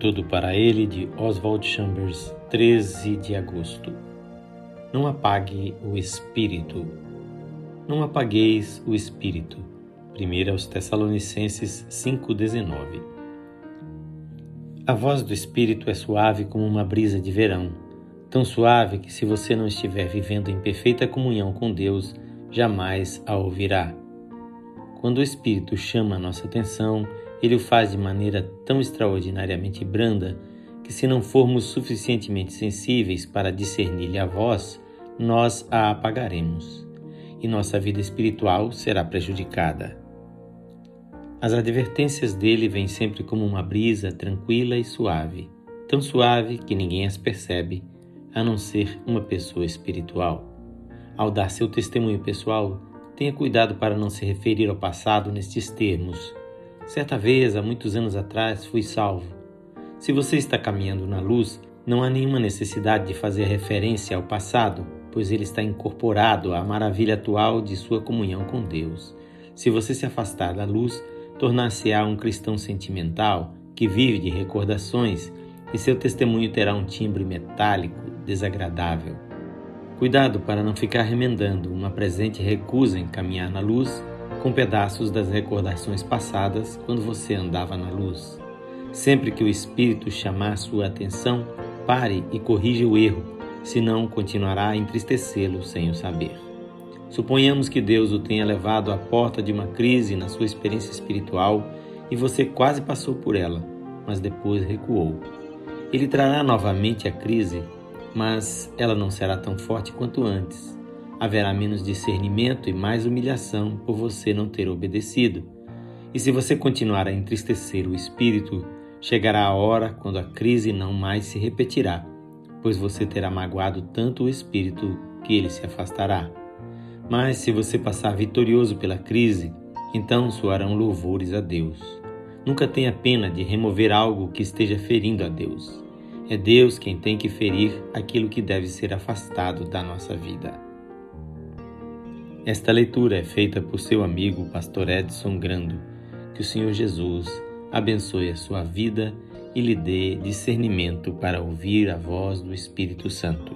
Tudo para ele de Oswald Chambers, 13 de agosto. Não apague o espírito. Não apagueis o espírito. 1 aos Tessalonicenses 5:19. A voz do espírito é suave como uma brisa de verão, tão suave que se você não estiver vivendo em perfeita comunhão com Deus, jamais a ouvirá. Quando o espírito chama a nossa atenção, ele o faz de maneira tão extraordinariamente branda que, se não formos suficientemente sensíveis para discernir-lhe a voz, nós a apagaremos e nossa vida espiritual será prejudicada. As advertências dele vêm sempre como uma brisa tranquila e suave, tão suave que ninguém as percebe, a não ser uma pessoa espiritual. Ao dar seu testemunho pessoal, tenha cuidado para não se referir ao passado nestes termos Certa vez, há muitos anos atrás, fui salvo. Se você está caminhando na luz, não há nenhuma necessidade de fazer referência ao passado, pois ele está incorporado à maravilha atual de sua comunhão com Deus. Se você se afastar da luz, tornar-se-á um cristão sentimental que vive de recordações e seu testemunho terá um timbre metálico desagradável. Cuidado para não ficar remendando uma presente recusa em caminhar na luz com pedaços das recordações passadas quando você andava na luz. Sempre que o Espírito chamar sua atenção, pare e corrija o erro, senão continuará a entristecê-lo sem o saber. Suponhamos que Deus o tenha levado à porta de uma crise na sua experiência espiritual e você quase passou por ela, mas depois recuou. Ele trará novamente a crise, mas ela não será tão forte quanto antes haverá menos discernimento e mais humilhação por você não ter obedecido. E se você continuar a entristecer o espírito, chegará a hora quando a crise não mais se repetirá, pois você terá magoado tanto o espírito que ele se afastará. Mas se você passar vitorioso pela crise, então soarão louvores a Deus. Nunca tenha pena de remover algo que esteja ferindo a Deus. É Deus quem tem que ferir aquilo que deve ser afastado da nossa vida. Esta leitura é feita por seu amigo Pastor Edson Grando. Que o Senhor Jesus abençoe a sua vida e lhe dê discernimento para ouvir a voz do Espírito Santo.